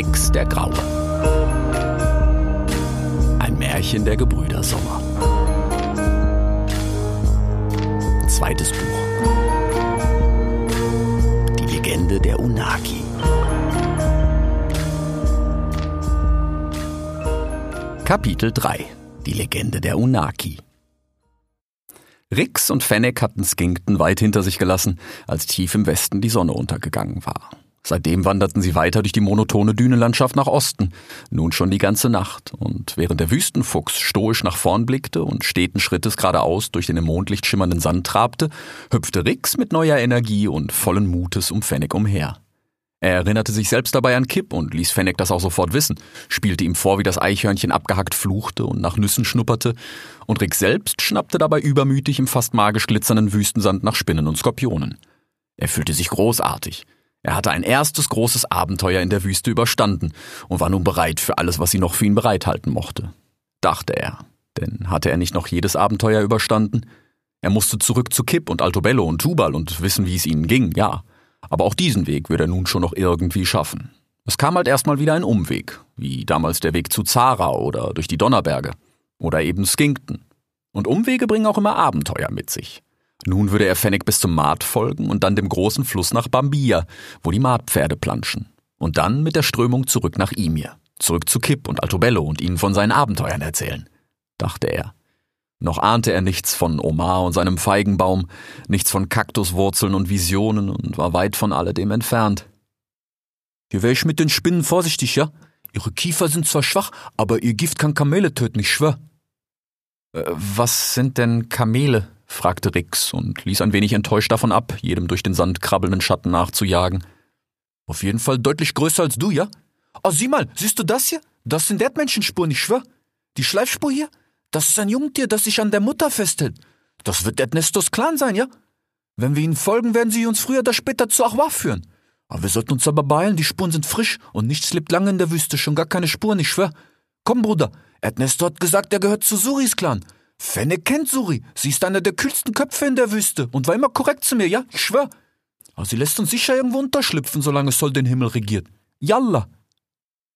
Rex der Graue. Ein Märchen der Gebrüder Sommer. Zweites Buch. Die Legende der Unaki. Kapitel 3. Die Legende der Unaki. Rix und Fennec hatten Skinkton weit hinter sich gelassen, als tief im Westen die Sonne untergegangen war. Seitdem wanderten sie weiter durch die monotone Dünenlandschaft nach Osten, nun schon die ganze Nacht, und während der Wüstenfuchs stoisch nach vorn blickte und steten Schrittes geradeaus durch den im Mondlicht schimmernden Sand trabte, hüpfte Rix mit neuer Energie und vollen Mutes um Fennec umher. Er erinnerte sich selbst dabei an Kipp und ließ Fennec das auch sofort wissen, spielte ihm vor, wie das Eichhörnchen abgehackt fluchte und nach Nüssen schnupperte, und Rick selbst schnappte dabei übermütig im fast magisch glitzernden Wüstensand nach Spinnen und Skorpionen. Er fühlte sich großartig. Er hatte ein erstes großes Abenteuer in der Wüste überstanden und war nun bereit für alles, was sie noch für ihn bereithalten mochte. Dachte er. Denn hatte er nicht noch jedes Abenteuer überstanden? Er musste zurück zu Kipp und Altobello und Tubal und wissen, wie es ihnen ging, ja. Aber auch diesen Weg wird er nun schon noch irgendwie schaffen. Es kam halt erstmal wieder ein Umweg, wie damals der Weg zu Zara oder durch die Donnerberge. Oder eben Skinkton. Und Umwege bringen auch immer Abenteuer mit sich. Nun würde er Fennec bis zum Maat folgen und dann dem großen Fluss nach Bambia, wo die Maatpferde planschen. Und dann mit der Strömung zurück nach Imir. Zurück zu Kipp und Altobello und ihnen von seinen Abenteuern erzählen. Dachte er. Noch ahnte er nichts von Omar und seinem Feigenbaum, nichts von Kaktuswurzeln und Visionen und war weit von alledem entfernt. Hier wäre ich mit den Spinnen vorsichtig, ja? Ihre Kiefer sind zwar schwach, aber ihr Gift kann Kamele töten, ich schwör. Äh, was sind denn Kamele? Fragte Rix und ließ ein wenig enttäuscht davon ab, jedem durch den Sand krabbelnden Schatten nachzujagen. Auf jeden Fall deutlich größer als du, ja? Oh, sieh mal, siehst du das hier? Das sind Erdmenschenspuren, ich schwör. Die Schleifspur hier, das ist ein Jungtier, das sich an der Mutter festhält. Das wird Ernestos Clan sein, ja? Wenn wir ihnen folgen, werden sie uns früher oder später zu Achwa führen. Aber wir sollten uns aber beeilen, die Spuren sind frisch und nichts lebt lange in der Wüste, schon gar keine Spuren, ich schwör. Komm, Bruder, Ernesto hat gesagt, er gehört zu Suris Clan. Fenne kennt Suri, sie ist einer der kühlsten Köpfe in der Wüste und war immer korrekt zu mir, ja? Ich schwör. Aber sie lässt uns sicher irgendwo unterschlüpfen, solange Sol den Himmel regiert. Yalla!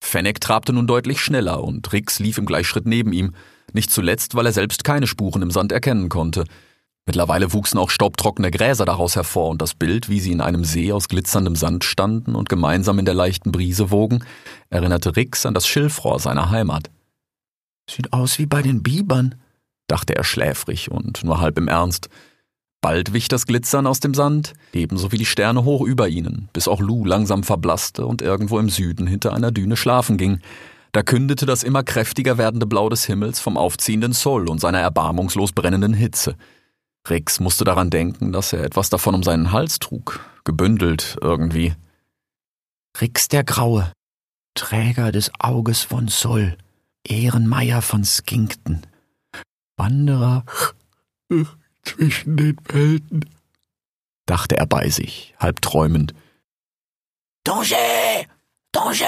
Fennec trabte nun deutlich schneller und Rix lief im Gleichschritt neben ihm, nicht zuletzt, weil er selbst keine Spuren im Sand erkennen konnte. Mittlerweile wuchsen auch staubtrockene Gräser daraus hervor und das Bild, wie sie in einem See aus glitzerndem Sand standen und gemeinsam in der leichten Brise wogen, erinnerte Rix an das Schilfrohr seiner Heimat. Sieht aus wie bei den Bibern, dachte er schläfrig und nur halb im Ernst. Bald wich das Glitzern aus dem Sand, ebenso wie die Sterne hoch über ihnen, bis auch Lou langsam verblasste und irgendwo im Süden hinter einer Düne schlafen ging. Da kündete das immer kräftiger werdende Blau des Himmels vom aufziehenden Sol und seiner erbarmungslos brennenden Hitze. Rix musste daran denken, dass er etwas davon um seinen Hals trug, gebündelt irgendwie. Rix der Graue, Träger des Auges von Sol, Ehrenmeier von Skinkton, Wanderer zwischen den Welten, dachte er bei sich, halb träumend. Danger! Danger!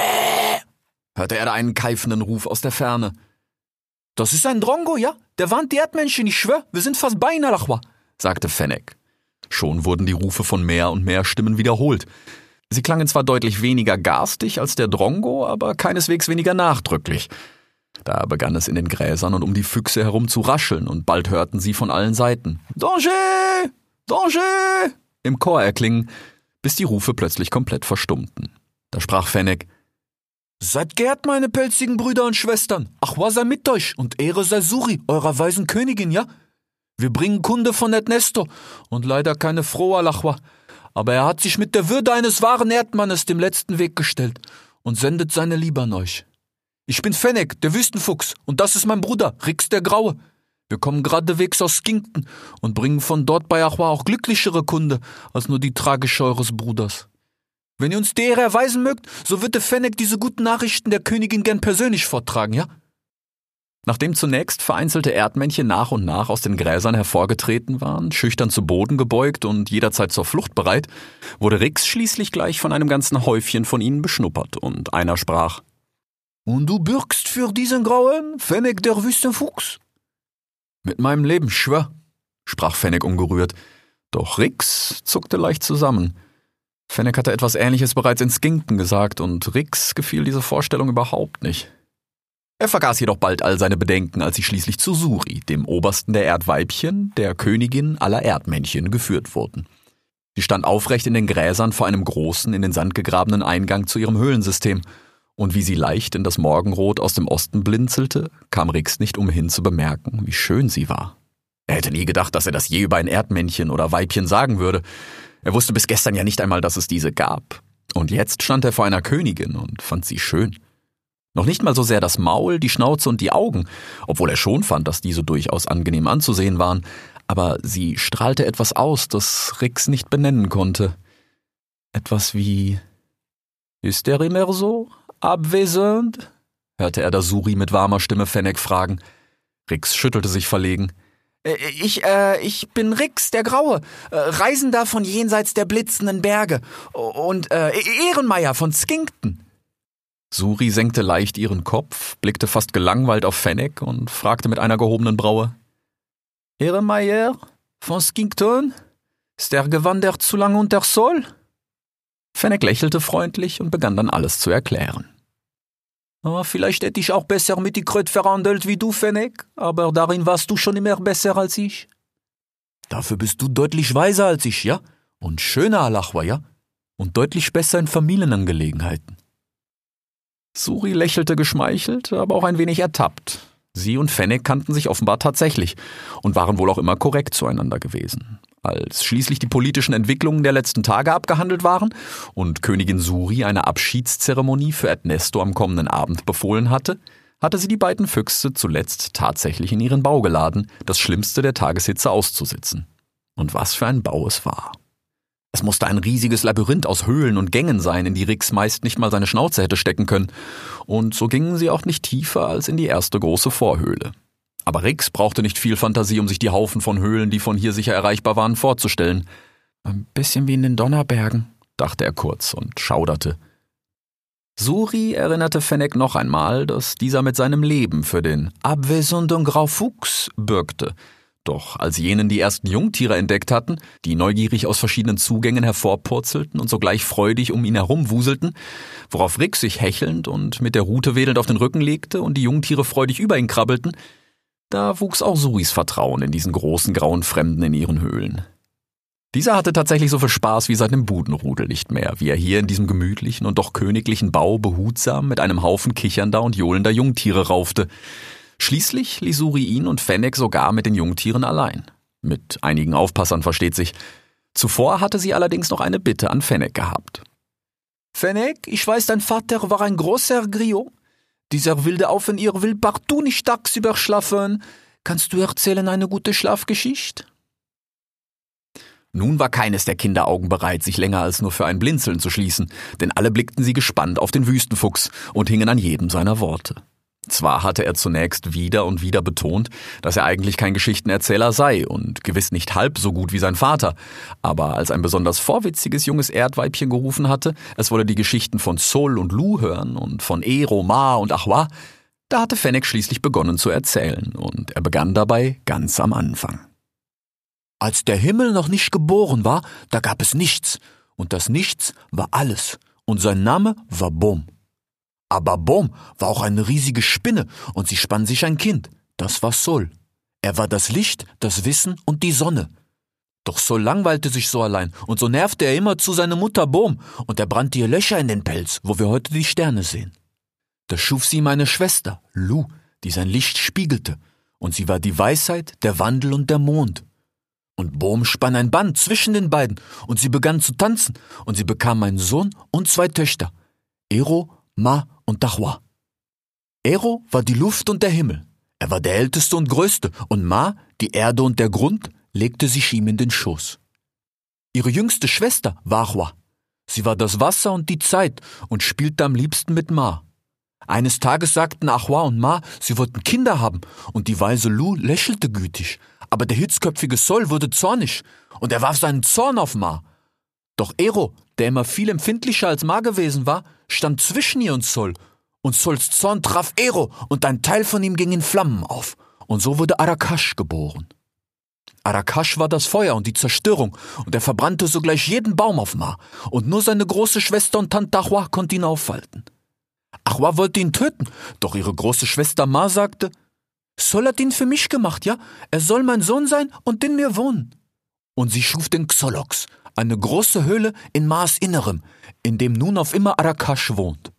hörte er da einen keifenden Ruf aus der Ferne. Das ist ein Drongo, ja? Der warnt die Erdmenschen, ich schwör, wir sind fast bei Inalachwa, sagte Fennec. Schon wurden die Rufe von mehr und mehr Stimmen wiederholt. Sie klangen zwar deutlich weniger garstig als der Drongo, aber keineswegs weniger nachdrücklich. Da begann es in den Gräsern und um die Füchse herum zu rascheln, und bald hörten sie von allen Seiten Danger! Danger! im Chor erklingen, bis die Rufe plötzlich komplett verstummten. Da sprach Fennec Seid geehrt, meine pelzigen Brüder und Schwestern. Achwa sei mit euch und Ehre sei Suri, eurer weisen Königin, ja? Wir bringen Kunde von Ernesto und leider keine frohe Lachwa. Aber er hat sich mit der Würde eines wahren Erdmannes dem letzten Weg gestellt und sendet seine Liebe an euch. Ich bin Fennec, der Wüstenfuchs, und das ist mein Bruder, Rix der Graue. Wir kommen geradewegs aus Skinkton und bringen von dort bei Achwa auch glücklichere Kunde als nur die tragische eures Bruders. Wenn ihr uns die Ehre erweisen mögt, so wird der Fennec diese guten Nachrichten der Königin gern persönlich vortragen, ja? Nachdem zunächst vereinzelte Erdmännchen nach und nach aus den Gräsern hervorgetreten waren, schüchtern zu Boden gebeugt und jederzeit zur Flucht bereit, wurde Rix schließlich gleich von einem ganzen Häufchen von ihnen beschnuppert und einer sprach, und du bürgst für diesen Grauen, Fennec der Wüstenfuchs? Mit meinem Leben schwör, sprach Fennec ungerührt, doch Rix zuckte leicht zusammen. Fennec hatte etwas Ähnliches bereits in Skinkton gesagt und Rix gefiel diese Vorstellung überhaupt nicht. Er vergaß jedoch bald all seine Bedenken, als sie schließlich zu Suri, dem Obersten der Erdweibchen, der Königin aller Erdmännchen, geführt wurden. Sie stand aufrecht in den Gräsern vor einem großen, in den Sand gegrabenen Eingang zu ihrem Höhlensystem, und wie sie leicht in das Morgenrot aus dem Osten blinzelte, kam Rix nicht umhin zu bemerken, wie schön sie war. Er hätte nie gedacht, dass er das je über ein Erdmännchen oder Weibchen sagen würde. Er wusste bis gestern ja nicht einmal, dass es diese gab. Und jetzt stand er vor einer Königin und fand sie schön. Noch nicht mal so sehr das Maul, die Schnauze und die Augen, obwohl er schon fand, dass diese durchaus angenehm anzusehen waren, aber sie strahlte etwas aus, das Rix nicht benennen konnte. Etwas wie Ist er immer so? Abwesend? hörte er da Suri mit warmer Stimme Fennec fragen. Rix schüttelte sich verlegen. Äh, ich, äh, ich bin Rix, der Graue, äh, Reisender von jenseits der blitzenden Berge und äh, e-, Ehrenmeier von Skinkton. Suri senkte leicht ihren Kopf, blickte fast gelangweilt auf Fennec und fragte mit einer gehobenen Braue. Ihre Meier von Skinkton? Ist er gewandert zu lang unter Sol? Fennec lächelte freundlich und begann dann alles zu erklären. Oh, vielleicht hätte ich auch besser mit die Kröt verhandelt wie du, Fennec, aber darin warst du schon immer besser als ich. Dafür bist du deutlich weiser als ich, ja? Und schöner, Alachwa, ja? Und deutlich besser in Familienangelegenheiten. Suri lächelte geschmeichelt, aber auch ein wenig ertappt. Sie und Fennec kannten sich offenbar tatsächlich und waren wohl auch immer korrekt zueinander gewesen. Als schließlich die politischen Entwicklungen der letzten Tage abgehandelt waren und Königin Suri eine Abschiedszeremonie für Ernesto am kommenden Abend befohlen hatte, hatte sie die beiden Füchse zuletzt tatsächlich in ihren Bau geladen, das Schlimmste der Tageshitze auszusitzen. Und was für ein Bau es war. Es musste ein riesiges Labyrinth aus Höhlen und Gängen sein, in die Rix meist nicht mal seine Schnauze hätte stecken können. Und so gingen sie auch nicht tiefer als in die erste große Vorhöhle. Aber Rix brauchte nicht viel Fantasie, um sich die Haufen von Höhlen, die von hier sicher erreichbar waren, vorzustellen. Ein bisschen wie in den Donnerbergen, dachte er kurz und schauderte. Suri erinnerte Fennec noch einmal, dass dieser mit seinem Leben für den abwesenden Graufuchs bürgte, doch als jenen die ersten Jungtiere entdeckt hatten, die neugierig aus verschiedenen Zugängen hervorpurzelten und sogleich freudig um ihn herum wuselten, worauf Rick sich hechelnd und mit der Rute wedelnd auf den Rücken legte und die Jungtiere freudig über ihn krabbelten, da wuchs auch Suris Vertrauen in diesen großen grauen Fremden in ihren Höhlen. Dieser hatte tatsächlich so viel Spaß wie seit dem Budenrudel nicht mehr, wie er hier in diesem gemütlichen und doch königlichen Bau behutsam mit einem Haufen kichernder und johlender Jungtiere raufte, Schließlich ließ Suri ihn und Fennec sogar mit den Jungtieren allein. Mit einigen Aufpassern versteht sich. Zuvor hatte sie allerdings noch eine Bitte an Fennec gehabt. Fennec, ich weiß, dein Vater war ein großer Griot. Dieser wilde Aufenir will partout nicht tagsüber schlafen. Kannst du erzählen eine gute Schlafgeschichte? Nun war keines der Kinderaugen bereit, sich länger als nur für ein Blinzeln zu schließen, denn alle blickten sie gespannt auf den Wüstenfuchs und hingen an jedem seiner Worte. Zwar hatte er zunächst wieder und wieder betont, dass er eigentlich kein Geschichtenerzähler sei und gewiss nicht halb so gut wie sein Vater, aber als ein besonders vorwitziges junges Erdweibchen gerufen hatte, es wolle die Geschichten von Sol und Lu hören und von Ero, Ma und Achwa, da hatte Fennec schließlich begonnen zu erzählen und er begann dabei ganz am Anfang. Als der Himmel noch nicht geboren war, da gab es nichts, und das Nichts war alles, und sein Name war Bom. Aber Bom war auch eine riesige Spinne und sie spann sich ein Kind. Das war Sol. Er war das Licht, das Wissen und die Sonne. Doch Sol langweilte sich so allein und so nervte er immer zu seiner Mutter Bom und er brannte ihr Löcher in den Pelz, wo wir heute die Sterne sehen. Da schuf sie meine Schwester, Lu, die sein Licht spiegelte, und sie war die Weisheit, der Wandel und der Mond. Und Bohm spann ein Band zwischen den beiden, und sie begann zu tanzen, und sie bekam einen Sohn und zwei Töchter, Ero, Ma und Dachwa. Ero war die Luft und der Himmel. Er war der Älteste und Größte, und Ma, die Erde und der Grund, legte sich ihm in den Schoß. Ihre jüngste Schwester war Achwa. Sie war das Wasser und die Zeit und spielte am liebsten mit Ma. Eines Tages sagten Achwa und Ma, sie wollten Kinder haben, und die weise Lu lächelte gütig, aber der hitzköpfige Sol wurde zornig, und er warf seinen Zorn auf Ma. Doch Ero, der immer viel empfindlicher als Ma gewesen war, stand zwischen ihr und Sol, und Sols Zorn traf Ero, und ein Teil von ihm ging in Flammen auf, und so wurde Arakash geboren. Arakash war das Feuer und die Zerstörung, und er verbrannte sogleich jeden Baum auf Ma, und nur seine große Schwester und Tante Achwa konnte ihn aufhalten. Achwa wollte ihn töten, doch ihre große Schwester Ma sagte, Sol hat ihn für mich gemacht, ja? Er soll mein Sohn sein und in mir wohnen. Und sie schuf den Xolox, eine große Höhle in Ma's Innerem, in dem nun auf immer Arakash wohnt.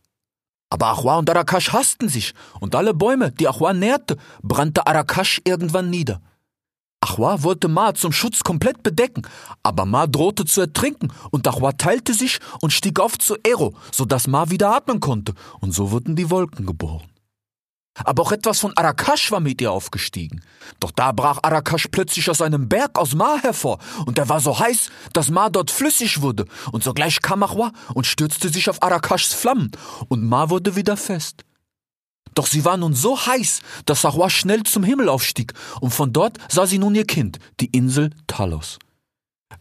Aber Achwa und Arakash hassten sich, und alle Bäume, die Achwa nährte, brannte Arakash irgendwann nieder. Achwa wollte Ma zum Schutz komplett bedecken, aber Ma drohte zu ertrinken und Achwa teilte sich und stieg auf zu Ero, sodass Ma wieder atmen konnte, und so wurden die Wolken geboren. Aber auch etwas von Arakash war mit ihr aufgestiegen. Doch da brach Arakash plötzlich aus einem Berg aus Ma hervor, und er war so heiß, dass Ma dort flüssig wurde, und sogleich kam Achwa und stürzte sich auf Arakashs Flammen, und Ma wurde wieder fest. Doch sie war nun so heiß, dass Achwa schnell zum Himmel aufstieg, und von dort sah sie nun ihr Kind, die Insel Talos.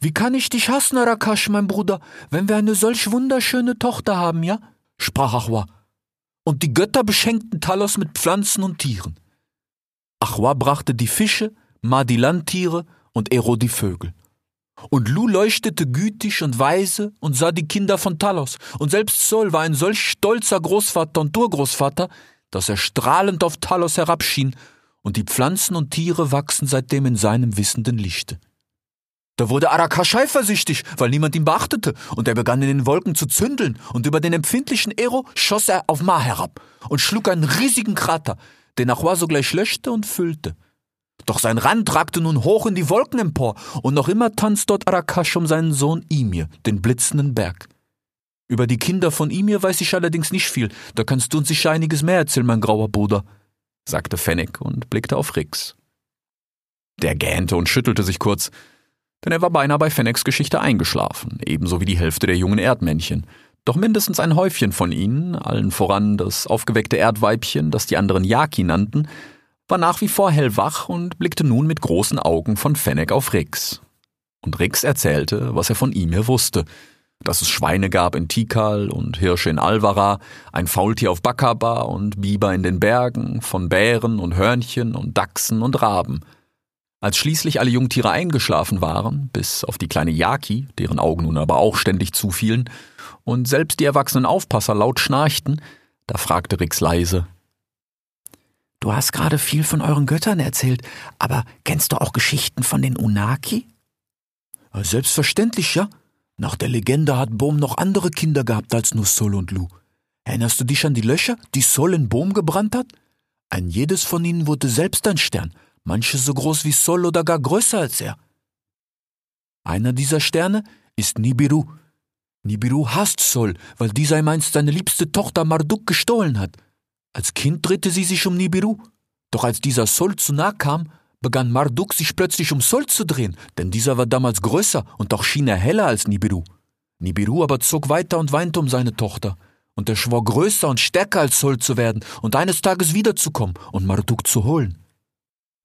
Wie kann ich dich hassen, Arakash, mein Bruder, wenn wir eine solch wunderschöne Tochter haben, ja? sprach Achwa und die Götter beschenkten Talos mit Pflanzen und Tieren. Achwa brachte die Fische, Ma die Landtiere und Ero die Vögel. Und Lu leuchtete gütig und weise und sah die Kinder von Talos, und selbst Sol war ein solch stolzer Großvater und Urgroßvater, dass er strahlend auf Talos herabschien, und die Pflanzen und Tiere wachsen seitdem in seinem wissenden Lichte. Da wurde Arakash eifersüchtig, weil niemand ihn beachtete, und er begann in den Wolken zu zündeln, und über den empfindlichen Ero schoss er auf Ma herab und schlug einen riesigen Krater, den Achwa sogleich löschte und füllte. Doch sein Rand ragte nun hoch in die Wolken empor, und noch immer tanzt dort Arakash um seinen Sohn Imir, den blitzenden Berg. Über die Kinder von Imir weiß ich allerdings nicht viel, da kannst du uns sicher einiges mehr erzählen, mein grauer Bruder, sagte Fennec und blickte auf Rix. Der gähnte und schüttelte sich kurz, denn er war beinahe bei Fennecs Geschichte eingeschlafen, ebenso wie die Hälfte der jungen Erdmännchen. Doch mindestens ein Häufchen von ihnen, allen voran das aufgeweckte Erdweibchen, das die anderen Yaki nannten, war nach wie vor hellwach und blickte nun mit großen Augen von Fennec auf Rix. Und Rix erzählte, was er von ihm her wusste, dass es Schweine gab in Tikal und Hirsche in Alvara, ein Faultier auf Bakaba und Biber in den Bergen, von Bären und Hörnchen und Dachsen und Raben – als schließlich alle Jungtiere eingeschlafen waren, bis auf die kleine Yaki, deren Augen nun aber auch ständig zufielen, und selbst die erwachsenen Aufpasser laut schnarchten, da fragte Rix leise. Du hast gerade viel von euren Göttern erzählt, aber kennst du auch Geschichten von den Unaki? Selbstverständlich, ja. Nach der Legende hat Bohm noch andere Kinder gehabt als nur Sol und Lu. Erinnerst du dich an die Löcher, die Sol in Bohm gebrannt hat? Ein jedes von ihnen wurde selbst ein Stern, manche so groß wie Sol oder gar größer als er. Einer dieser Sterne ist Nibiru. Nibiru hasst Sol, weil dieser ihm einst seine liebste Tochter Marduk gestohlen hat. Als Kind drehte sie sich um Nibiru. Doch als dieser Sol zu nah kam, begann Marduk sich plötzlich um Sol zu drehen, denn dieser war damals größer und auch schien er heller als Nibiru. Nibiru aber zog weiter und weinte um seine Tochter, und er schwor größer und stärker als Sol zu werden und eines Tages wiederzukommen und Marduk zu holen.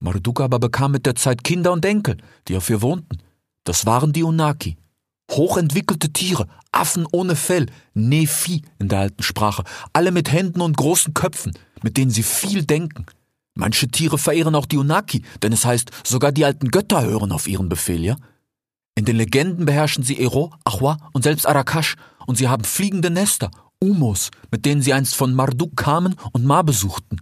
Marduk aber bekam mit der Zeit Kinder und Enkel, die auf ihr wohnten. Das waren die Unaki. Hochentwickelte Tiere, Affen ohne Fell, Nephi in der alten Sprache, alle mit Händen und großen Köpfen, mit denen sie viel denken. Manche Tiere verehren auch die Unaki, denn es heißt, sogar die alten Götter hören auf ihren Befehl, ja? In den Legenden beherrschen sie Ero, Achwa und selbst Arakash, und sie haben fliegende Nester, Umos, mit denen sie einst von Marduk kamen und Ma besuchten.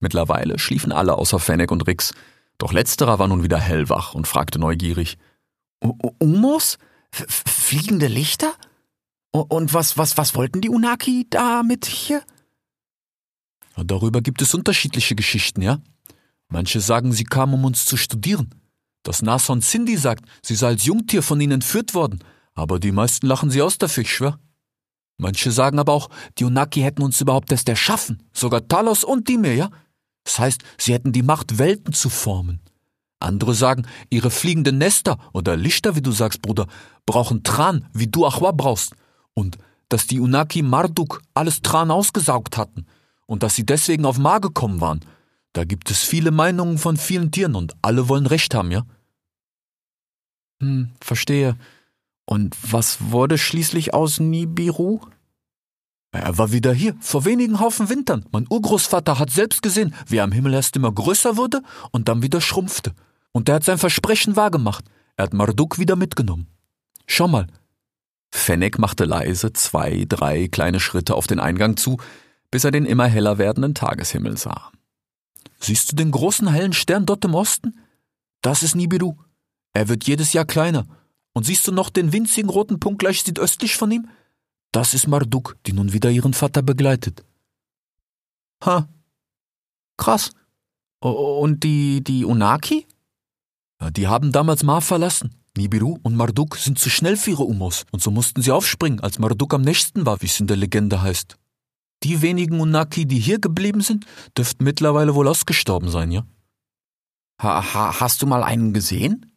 Mittlerweile schliefen alle außer Fennec und Rix, doch letzterer war nun wieder hellwach und fragte neugierig. Umos? Fliegende Lichter? Und was, was, was wollten die Unaki damit hier? Darüber gibt es unterschiedliche Geschichten, ja? Manche sagen, sie kamen, um uns zu studieren. Das Nason Cindy sagt, sie sei als Jungtier von ihnen entführt worden, aber die meisten lachen sie aus dafür, ich schwör. Manche sagen aber auch, die Unaki hätten uns überhaupt erst erschaffen, sogar Talos und Dimir, ja? Das heißt, sie hätten die Macht, Welten zu formen. Andere sagen, ihre fliegenden Nester oder Lichter, wie du sagst, Bruder, brauchen Tran, wie du Achwa brauchst. Und dass die Unaki Marduk alles Tran ausgesaugt hatten und dass sie deswegen auf Ma gekommen waren. Da gibt es viele Meinungen von vielen Tieren und alle wollen Recht haben, ja? Hm, verstehe. Und was wurde schließlich aus Nibiru? Er war wieder hier, vor wenigen Haufen Wintern. Mein Urgroßvater hat selbst gesehen, wie er am Himmel erst immer größer wurde und dann wieder schrumpfte. Und er hat sein Versprechen wahrgemacht. Er hat Marduk wieder mitgenommen. Schau mal. Fennec machte leise zwei, drei kleine Schritte auf den Eingang zu, bis er den immer heller werdenden Tageshimmel sah. Siehst du den großen hellen Stern dort im Osten? Das ist Nibiru. Er wird jedes Jahr kleiner. Und siehst du noch den winzigen roten Punkt gleich südöstlich von ihm? Das ist Marduk, die nun wieder ihren Vater begleitet. Ha. Krass. Und die, die Unaki? Die haben damals Mar verlassen. Nibiru und Marduk sind zu schnell für ihre Umos und so mussten sie aufspringen, als Marduk am nächsten war, wie es in der Legende heißt. Die wenigen Unaki, die hier geblieben sind, dürften mittlerweile wohl ausgestorben sein, ja? Ha, ha, hast du mal einen gesehen?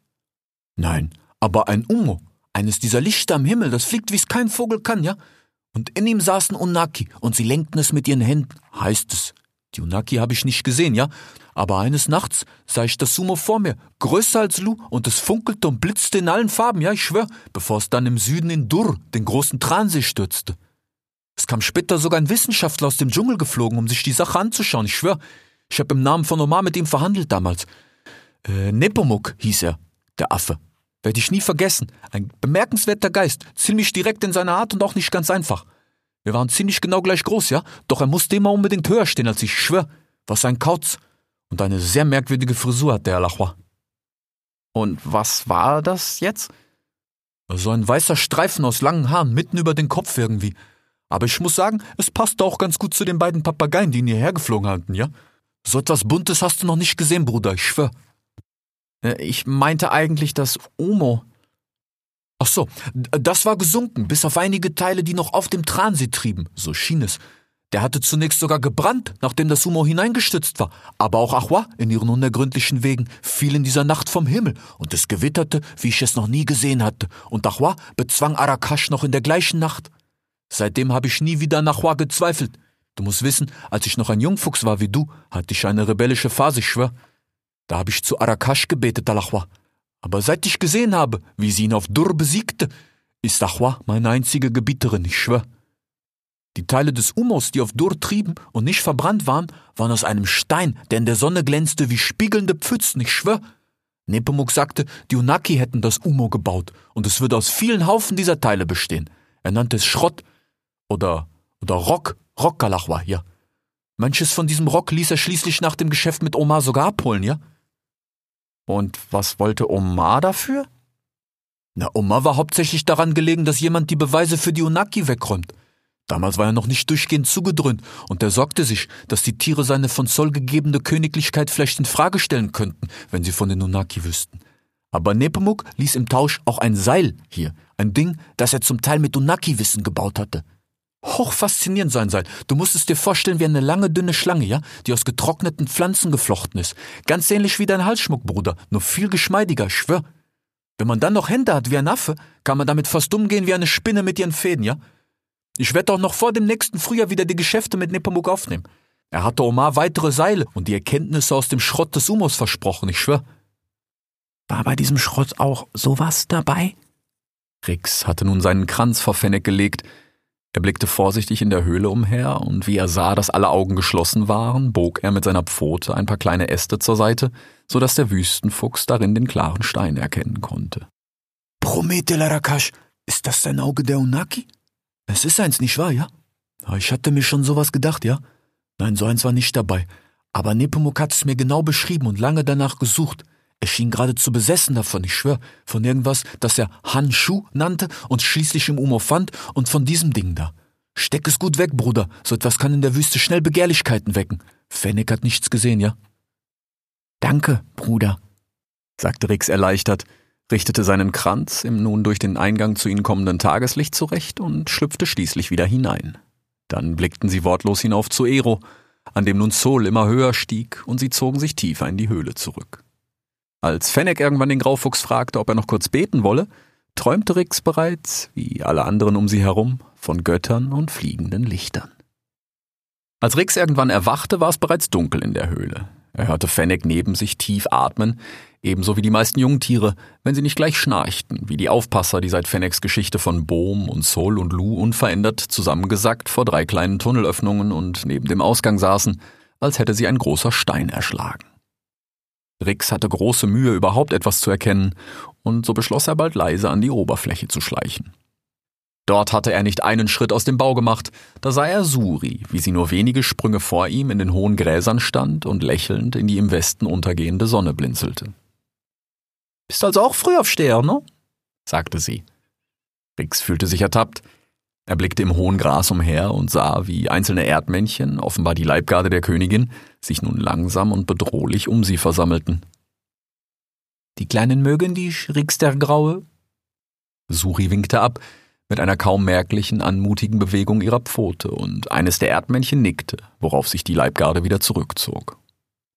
Nein, aber ein Umo, eines dieser Lichter am Himmel, das fliegt, wie es kein Vogel kann, ja? Und in ihm saßen Unaki und sie lenkten es mit ihren Händen, heißt es. Die Unaki habe ich nicht gesehen, ja? Aber eines Nachts sah ich das Sumo vor mir, größer als Lu, und es funkelte und blitzte in allen Farben, ja, ich schwör, bevor es dann im Süden in Dur, den großen Transee, stürzte. Es kam später sogar ein Wissenschaftler aus dem Dschungel geflogen, um sich die Sache anzuschauen, ich schwör. Ich habe im Namen von Omar mit ihm verhandelt damals. Äh, Nepomuk hieß er, der Affe. Werde ich nie vergessen. Ein bemerkenswerter Geist, ziemlich direkt in seiner Art und auch nicht ganz einfach. Wir waren ziemlich genau gleich groß, ja? Doch er musste immer unbedingt höher stehen als ich, schwör. Was ein Kauz. Und eine sehr merkwürdige Frisur hat der Lachwa. Und was war das jetzt? So ein weißer Streifen aus langen Haaren mitten über den Kopf irgendwie. Aber ich muss sagen, es passte auch ganz gut zu den beiden Papageien, die ihn hierher geflogen hatten, ja? So etwas Buntes hast du noch nicht gesehen, Bruder, ich schwör. Äh, ich meinte eigentlich das Omo. Ach so, das war gesunken, bis auf einige Teile, die noch auf dem Transit trieben, so schien es. Der hatte zunächst sogar gebrannt, nachdem das Sumo hineingestützt war. Aber auch Achwa in ihren unergründlichen Wegen fiel in dieser Nacht vom Himmel und es gewitterte, wie ich es noch nie gesehen hatte. Und Achwa bezwang Arakash noch in der gleichen Nacht. Seitdem habe ich nie wieder an Achwa gezweifelt. Du musst wissen, als ich noch ein Jungfuchs war wie du, hatte ich eine rebellische Phase, ich schwör. Da habe ich zu Arakash gebetet, Alachwa. Aber seit ich gesehen habe, wie sie ihn auf Dur besiegte, ist Achwa meine einzige Gebieterin, ich schwör. Die Teile des Umos, die auf Dur trieben und nicht verbrannt waren, waren aus einem Stein, der in der Sonne glänzte wie spiegelnde Pfützen, ich schwör. Nepomuk sagte, die Unaki hätten das Umo gebaut und es würde aus vielen Haufen dieser Teile bestehen. Er nannte es Schrott oder, oder Rock, Rockgalachwa, ja. Manches von diesem Rock ließ er schließlich nach dem Geschäft mit Omar sogar abholen, ja. Und was wollte Omar dafür? Na, Omar war hauptsächlich daran gelegen, dass jemand die Beweise für die Unaki wegräumt. Damals war er noch nicht durchgehend zugedröhnt und er sorgte sich, dass die Tiere seine von Zoll gegebene Königlichkeit vielleicht in Frage stellen könnten, wenn sie von den Nunaki wüssten. Aber Nepomuk ließ im Tausch auch ein Seil hier, ein Ding, das er zum Teil mit Unaki-Wissen gebaut hatte. Hochfaszinierend sein Seil. Du musst es dir vorstellen wie eine lange, dünne Schlange, ja, die aus getrockneten Pflanzen geflochten ist. Ganz ähnlich wie dein Halsschmuck, Bruder, nur viel geschmeidiger, ich schwör. Wenn man dann noch Hände hat wie ein Affe, kann man damit fast umgehen wie eine Spinne mit ihren Fäden, ja? Ich werde auch noch vor dem nächsten Frühjahr wieder die Geschäfte mit Nepomuk aufnehmen. Er hatte Omar weitere Seile und die Erkenntnisse aus dem Schrott des Umos versprochen, ich schwör. War bei diesem Schrott auch sowas dabei? Rix hatte nun seinen Kranz vor Fennec gelegt. Er blickte vorsichtig in der Höhle umher, und wie er sah, dass alle Augen geschlossen waren, bog er mit seiner Pfote ein paar kleine Äste zur Seite, so dass der Wüstenfuchs darin den klaren Stein erkennen konnte. Promete, Larakash, ist das dein Auge der Unaki? Es ist eins, nicht wahr, ja? Ich hatte mir schon sowas gedacht, ja? Nein, so eins war nicht dabei. Aber Nepomuk hat es mir genau beschrieben und lange danach gesucht. Er schien geradezu besessen davon, ich schwör, von irgendwas, das er Hanshu nannte und schließlich im Umo fand und von diesem Ding da. Steck es gut weg, Bruder, so etwas kann in der Wüste schnell Begehrlichkeiten wecken. Fennec hat nichts gesehen, ja? Danke, Bruder, sagte Rix erleichtert richtete seinen Kranz im nun durch den Eingang zu ihnen kommenden Tageslicht zurecht und schlüpfte schließlich wieder hinein. Dann blickten sie wortlos hinauf zu Ero, an dem nun Sol immer höher stieg, und sie zogen sich tiefer in die Höhle zurück. Als Fennec irgendwann den Graufuchs fragte, ob er noch kurz beten wolle, träumte Rix bereits, wie alle anderen um sie herum, von Göttern und fliegenden Lichtern. Als Rix irgendwann erwachte, war es bereits dunkel in der Höhle. Er hörte Fennec neben sich tief atmen, ebenso wie die meisten Jungtiere, wenn sie nicht gleich schnarchten, wie die Aufpasser, die seit Fennecs Geschichte von Bohm und Sol und Lu unverändert zusammengesackt vor drei kleinen Tunnelöffnungen und neben dem Ausgang saßen, als hätte sie ein großer Stein erschlagen. Rix hatte große Mühe, überhaupt etwas zu erkennen, und so beschloss er bald leise an die Oberfläche zu schleichen. Dort hatte er nicht einen Schritt aus dem Bau gemacht, da sah er Suri, wie sie nur wenige Sprünge vor ihm in den hohen Gräsern stand und lächelnd in die im Westen untergehende Sonne blinzelte. Bist also auch Frühaufsteher, ne? sagte sie. Rix fühlte sich ertappt. Er blickte im hohen Gras umher und sah, wie einzelne Erdmännchen, offenbar die Leibgarde der Königin, sich nun langsam und bedrohlich um sie versammelten. Die Kleinen mögen dich, Rix der Graue? Suri winkte ab, mit einer kaum merklichen, anmutigen Bewegung ihrer Pfote, und eines der Erdmännchen nickte, worauf sich die Leibgarde wieder zurückzog.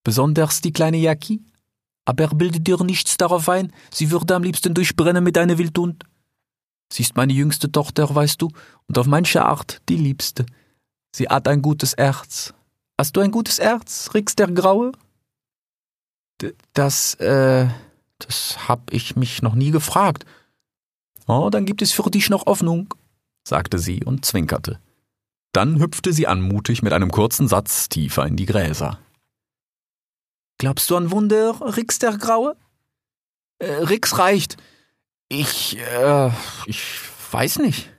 Besonders die kleine Jackie? Aber bilde dir nichts darauf ein, sie würde am liebsten durchbrennen mit einer Wildhund. Sie ist meine jüngste Tochter, weißt du, und auf manche Art die liebste. Sie hat ein gutes Herz. Hast du ein gutes Herz, Rix der Graue? D das, äh, das hab ich mich noch nie gefragt. Oh, dann gibt es für dich noch Hoffnung, sagte sie und zwinkerte. Dann hüpfte sie anmutig mit einem kurzen Satz tiefer in die Gräser. Glaubst du an Wunder, Rix der Graue? Äh, Rix reicht. Ich, äh, ich weiß nicht.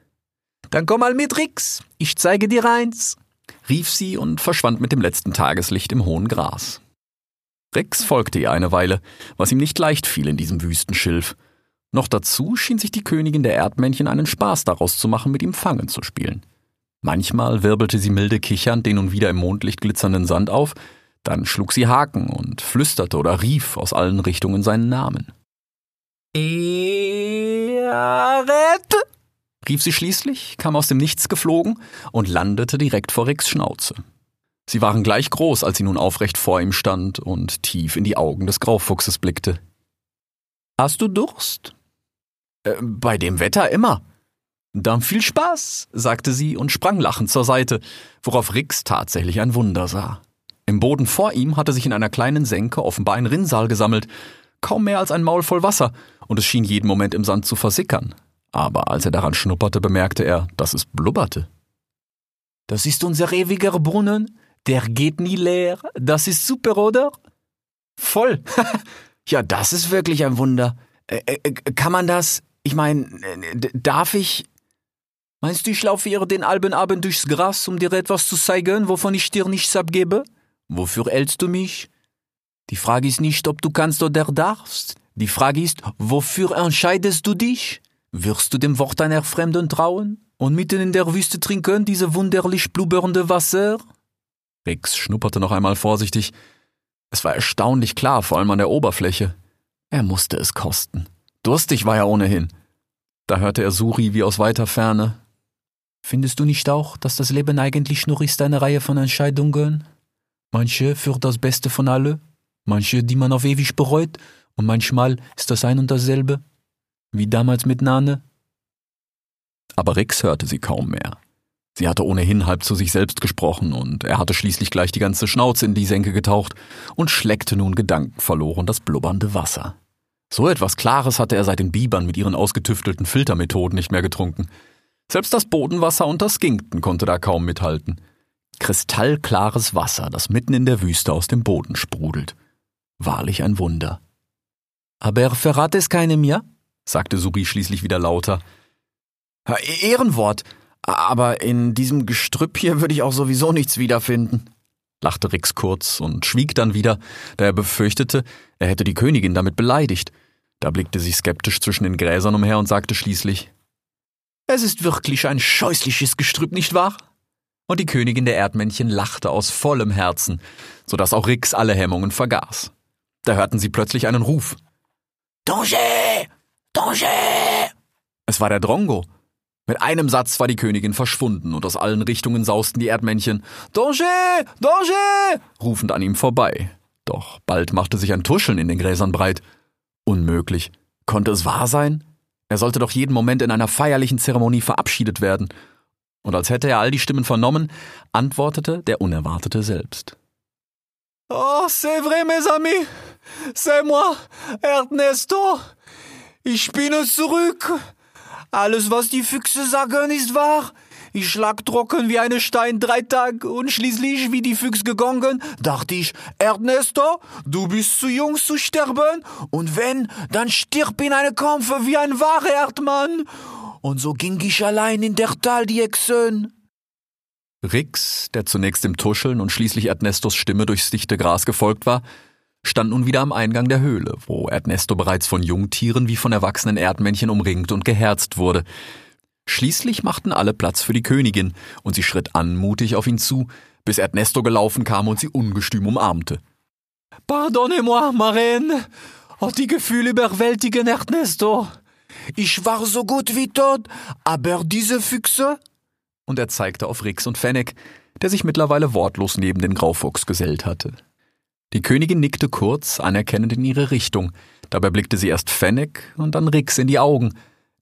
Dann komm mal mit, Rix. Ich zeige dir eins, rief sie und verschwand mit dem letzten Tageslicht im hohen Gras. Rix folgte ihr eine Weile, was ihm nicht leicht fiel in diesem Wüstenschilf. Noch dazu schien sich die Königin der Erdmännchen einen Spaß daraus zu machen, mit ihm Fangen zu spielen. Manchmal wirbelte sie milde kichernd den nun wieder im Mondlicht glitzernden Sand auf, dann schlug sie Haken und flüsterte oder rief aus allen Richtungen seinen Namen. Earet! rief sie schließlich, kam aus dem Nichts geflogen und landete direkt vor Ricks Schnauze. Sie waren gleich groß, als sie nun aufrecht vor ihm stand und tief in die Augen des Graufuchses blickte. Hast du Durst? Äh, bei dem Wetter immer. Dann viel Spaß, sagte sie und sprang lachend zur Seite, worauf Rix tatsächlich ein Wunder sah. Im Boden vor ihm hatte sich in einer kleinen Senke offenbar ein Rinnsal gesammelt, kaum mehr als ein Maul voll Wasser, und es schien jeden Moment im Sand zu versickern. Aber als er daran schnupperte, bemerkte er, dass es blubberte. Das ist unser ewiger Brunnen, der geht nie leer. Das ist super, oder? Voll. ja, das ist wirklich ein Wunder. Äh, äh, kann man das? Ich meine, äh, darf ich? Meinst du, ich laufe ihr den halben Abend durchs Gras, um dir etwas zu zeigen, wovon ich dir nichts abgebe? Wofür hältst du mich? Die Frage ist nicht, ob du kannst oder darfst. Die Frage ist, wofür entscheidest du dich? Wirst du dem Wort einer Fremden trauen und mitten in der Wüste trinken diese wunderlich blubbernde Wasser? Rix schnupperte noch einmal vorsichtig. Es war erstaunlich klar, vor allem an der Oberfläche. Er musste es kosten. Durstig war er ohnehin. Da hörte er Suri wie aus weiter Ferne. Findest du nicht auch, dass das Leben eigentlich nur ist eine Reihe von Entscheidungen? Manche für das Beste von alle, manche, die man auf ewig bereut, und manchmal ist das ein und dasselbe, wie damals mit Nane. Aber Rix hörte sie kaum mehr. Sie hatte ohnehin halb zu sich selbst gesprochen, und er hatte schließlich gleich die ganze Schnauze in die Senke getaucht und schleckte nun gedankenverloren das blubbernde Wasser. So etwas Klares hatte er seit den Bibern mit ihren ausgetüftelten Filtermethoden nicht mehr getrunken. Selbst das Bodenwasser und das Skinkten konnte da kaum mithalten. Kristallklares Wasser, das mitten in der Wüste aus dem Boden sprudelt. Wahrlich ein Wunder. Aber verrate es keinem, ja? sagte Subi schließlich wieder lauter. Ehrenwort, aber in diesem Gestrüpp hier würde ich auch sowieso nichts wiederfinden, lachte Rix kurz und schwieg dann wieder, da er befürchtete, er hätte die Königin damit beleidigt. Da blickte sie skeptisch zwischen den Gräsern umher und sagte schließlich Es ist wirklich ein scheußliches Gestrüpp, nicht wahr? und die Königin der Erdmännchen lachte aus vollem Herzen, so dass auch Rix alle Hemmungen vergaß. Da hörten sie plötzlich einen Ruf. Danger! Danger! Es war der Drongo. Mit einem Satz war die Königin verschwunden und aus allen Richtungen sausten die Erdmännchen Danger! Danger! rufend an ihm vorbei. Doch bald machte sich ein Tuscheln in den Gräsern breit. Unmöglich. Konnte es wahr sein? Er sollte doch jeden Moment in einer feierlichen Zeremonie verabschiedet werden und als hätte er all die Stimmen vernommen, antwortete der Unerwartete selbst. Oh, c'est vrai, mes amis. C'est moi, Ernesto. Ich bin zurück. Alles, was die Füchse sagen, ist wahr. Ich lag trocken wie eine Stein drei Tage und schließlich, wie die Füchs gegangen, dachte ich, Ernesto, du bist zu jung zu sterben und wenn, dann stirb in einem Kampfe wie ein wahrer Erdmann. Und so ging ich allein in der Tal die Exön. Rix, der zunächst dem Tuscheln und schließlich Ernestos Stimme durchs dichte Gras gefolgt war, stand nun wieder am Eingang der Höhle, wo Ernesto bereits von Jungtieren wie von erwachsenen Erdmännchen umringt und geherzt wurde. Schließlich machten alle Platz für die Königin, und sie schritt anmutig auf ihn zu, bis Ernesto gelaufen kam und sie ungestüm umarmte. Pardonnez-moi, Marraine. Oh, die Gefühle überwältigen Ernesto. Ich war so gut wie tot, aber diese Füchse? Und er zeigte auf Rix und Fennec, der sich mittlerweile wortlos neben den Graufuchs gesellt hatte. Die Königin nickte kurz, anerkennend in ihre Richtung. Dabei blickte sie erst Fennec und dann Rix in die Augen,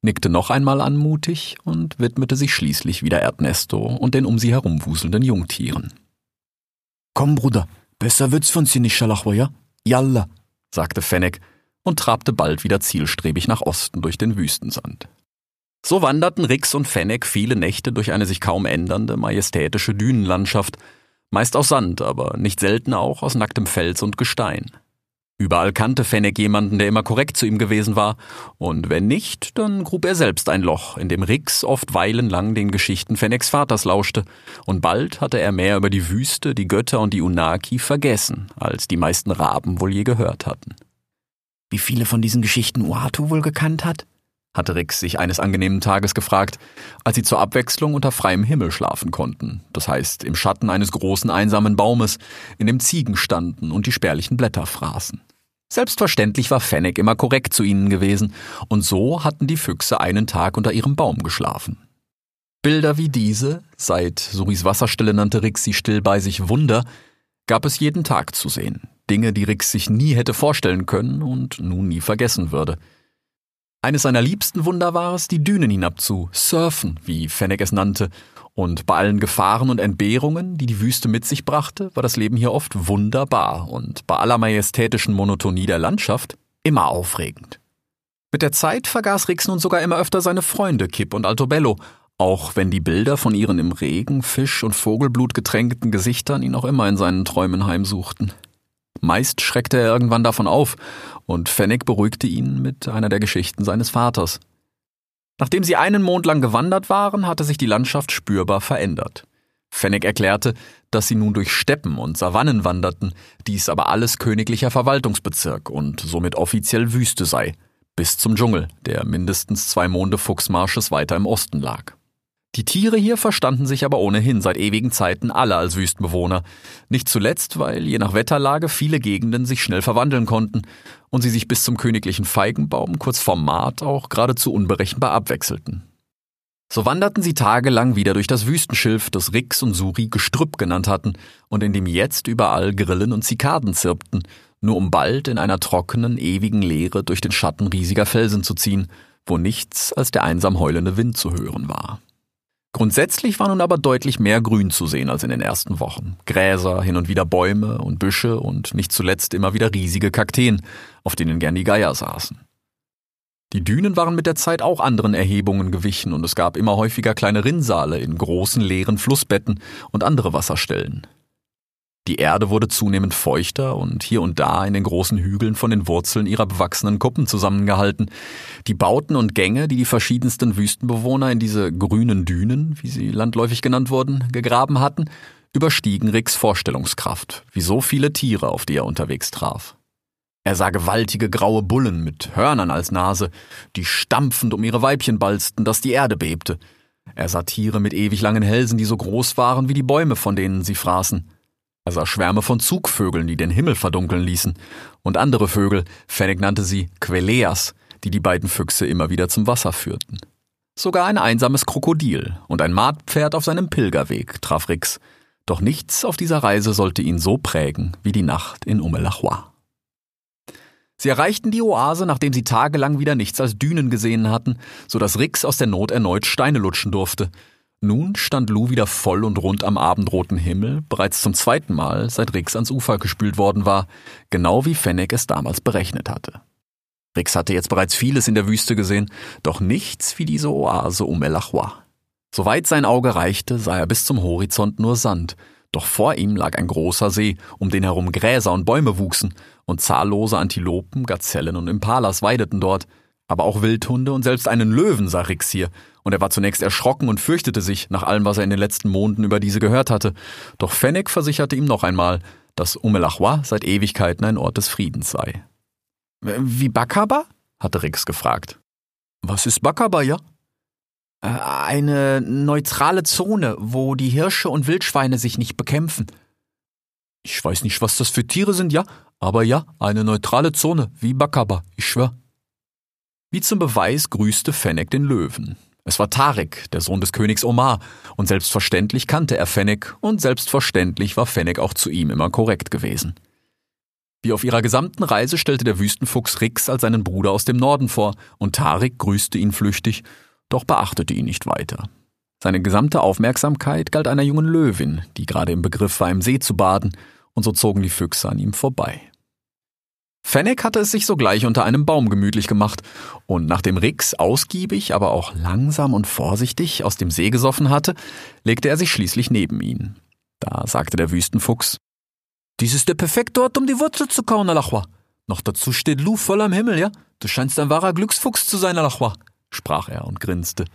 nickte noch einmal anmutig und widmete sich schließlich wieder Ernesto und den um sie herumwuselnden Jungtieren. Komm, Bruder, besser wird's von Sinishalachwa, ja? Yalla, sagte Fennec und trabte bald wieder zielstrebig nach Osten durch den Wüstensand. So wanderten Rix und Fennec viele Nächte durch eine sich kaum ändernde, majestätische Dünenlandschaft, meist aus Sand, aber nicht selten auch aus nacktem Fels und Gestein. Überall kannte Fennec jemanden, der immer korrekt zu ihm gewesen war, und wenn nicht, dann grub er selbst ein Loch, in dem Rix oft weilenlang den Geschichten Fennecs Vaters lauschte, und bald hatte er mehr über die Wüste, die Götter und die Unaki vergessen, als die meisten Raben wohl je gehört hatten. Wie viele von diesen Geschichten Uatu wohl gekannt hat? Hatte Rix sich eines angenehmen Tages gefragt, als sie zur Abwechslung unter freiem Himmel schlafen konnten, das heißt im Schatten eines großen einsamen Baumes, in dem Ziegen standen und die spärlichen Blätter fraßen. Selbstverständlich war Fennec immer korrekt zu ihnen gewesen, und so hatten die Füchse einen Tag unter ihrem Baum geschlafen. Bilder wie diese, seit Suris Wasserstelle nannte Rix sie still bei sich Wunder, gab es jeden Tag zu sehen. Dinge, die Rix sich nie hätte vorstellen können und nun nie vergessen würde – eines seiner liebsten Wunder war es, die Dünen hinab zu surfen, wie Fennec es nannte, und bei allen Gefahren und Entbehrungen, die die Wüste mit sich brachte, war das Leben hier oft wunderbar und bei aller majestätischen Monotonie der Landschaft immer aufregend. Mit der Zeit vergaß Rix nun sogar immer öfter seine Freunde Kip und Altobello, auch wenn die Bilder von ihren im Regen, Fisch und Vogelblut getränkten Gesichtern ihn auch immer in seinen Träumen heimsuchten. Meist schreckte er irgendwann davon auf, und Fennec beruhigte ihn mit einer der Geschichten seines Vaters. Nachdem sie einen Mond lang gewandert waren, hatte sich die Landschaft spürbar verändert. Fennec erklärte, dass sie nun durch Steppen und Savannen wanderten, dies aber alles königlicher Verwaltungsbezirk und somit offiziell Wüste sei, bis zum Dschungel, der mindestens zwei Monde Fuchsmarsches weiter im Osten lag. Die Tiere hier verstanden sich aber ohnehin seit ewigen Zeiten alle als Wüstenbewohner, nicht zuletzt, weil je nach Wetterlage viele Gegenden sich schnell verwandeln konnten und sie sich bis zum königlichen Feigenbaum kurz vorm Maat auch geradezu unberechenbar abwechselten. So wanderten sie tagelang wieder durch das Wüstenschilf, das Rix und Suri Gestrüpp genannt hatten und in dem jetzt überall Grillen und Zikaden zirpten, nur um bald in einer trockenen, ewigen Leere durch den Schatten riesiger Felsen zu ziehen, wo nichts als der einsam heulende Wind zu hören war. Grundsätzlich war nun aber deutlich mehr Grün zu sehen als in den ersten Wochen. Gräser, hin und wieder Bäume und Büsche und nicht zuletzt immer wieder riesige Kakteen, auf denen gern die Geier saßen. Die Dünen waren mit der Zeit auch anderen Erhebungen gewichen und es gab immer häufiger kleine Rinnsale in großen leeren Flussbetten und andere Wasserstellen. Die Erde wurde zunehmend feuchter und hier und da in den großen Hügeln von den Wurzeln ihrer bewachsenen Kuppen zusammengehalten. Die Bauten und Gänge, die die verschiedensten Wüstenbewohner in diese grünen Dünen, wie sie landläufig genannt wurden, gegraben hatten, überstiegen Ricks Vorstellungskraft, wie so viele Tiere, auf die er unterwegs traf. Er sah gewaltige graue Bullen mit Hörnern als Nase, die stampfend um ihre Weibchen balzten, dass die Erde bebte. Er sah Tiere mit ewig langen Hälsen, die so groß waren wie die Bäume, von denen sie fraßen. Er sah Schwärme von Zugvögeln, die den Himmel verdunkeln ließen, und andere Vögel, Fennec nannte sie Queleas, die die beiden Füchse immer wieder zum Wasser führten. Sogar ein einsames Krokodil und ein Martpferd auf seinem Pilgerweg traf Rix, doch nichts auf dieser Reise sollte ihn so prägen wie die Nacht in Umelachua. Sie erreichten die Oase, nachdem sie tagelang wieder nichts als Dünen gesehen hatten, so dass Rix aus der Not erneut Steine lutschen durfte, nun stand Lou wieder voll und rund am abendroten Himmel, bereits zum zweiten Mal, seit Rix ans Ufer gespült worden war, genau wie Fennec es damals berechnet hatte. Rix hatte jetzt bereits vieles in der Wüste gesehen, doch nichts wie diese Oase um El Achua. Soweit sein Auge reichte, sah er bis zum Horizont nur Sand, doch vor ihm lag ein großer See, um den herum Gräser und Bäume wuchsen, und zahllose Antilopen, Gazellen und Impalas weideten dort, aber auch Wildhunde und selbst einen Löwen sah Rix hier, und er war zunächst erschrocken und fürchtete sich nach allem, was er in den letzten Monaten über diese gehört hatte. Doch Fennec versicherte ihm noch einmal, dass Umelachwa seit Ewigkeiten ein Ort des Friedens sei. Wie Bakaba? hatte Rix gefragt. Was ist Bakaba, ja? Äh, eine neutrale Zone, wo die Hirsche und Wildschweine sich nicht bekämpfen. Ich weiß nicht, was das für Tiere sind, ja, aber ja, eine neutrale Zone, wie Bakaba, ich schwör. Wie zum Beweis grüßte Fennec den Löwen. Es war Tarek, der Sohn des Königs Omar, und selbstverständlich kannte er Fennec, und selbstverständlich war Fennec auch zu ihm immer korrekt gewesen. Wie auf ihrer gesamten Reise stellte der Wüstenfuchs Rix als seinen Bruder aus dem Norden vor, und Tarek grüßte ihn flüchtig, doch beachtete ihn nicht weiter. Seine gesamte Aufmerksamkeit galt einer jungen Löwin, die gerade im Begriff war, im See zu baden, und so zogen die Füchse an ihm vorbei. Fennec hatte es sich sogleich unter einem Baum gemütlich gemacht, und nachdem Rix ausgiebig, aber auch langsam und vorsichtig aus dem See gesoffen hatte, legte er sich schließlich neben ihn. Da sagte der Wüstenfuchs, Dies ist der perfekte Ort, um die Wurzel zu kauen, Alachwa. Noch dazu steht Lu voll am Himmel, ja? Du scheinst ein wahrer Glücksfuchs zu sein, Alachwa, sprach er und grinste.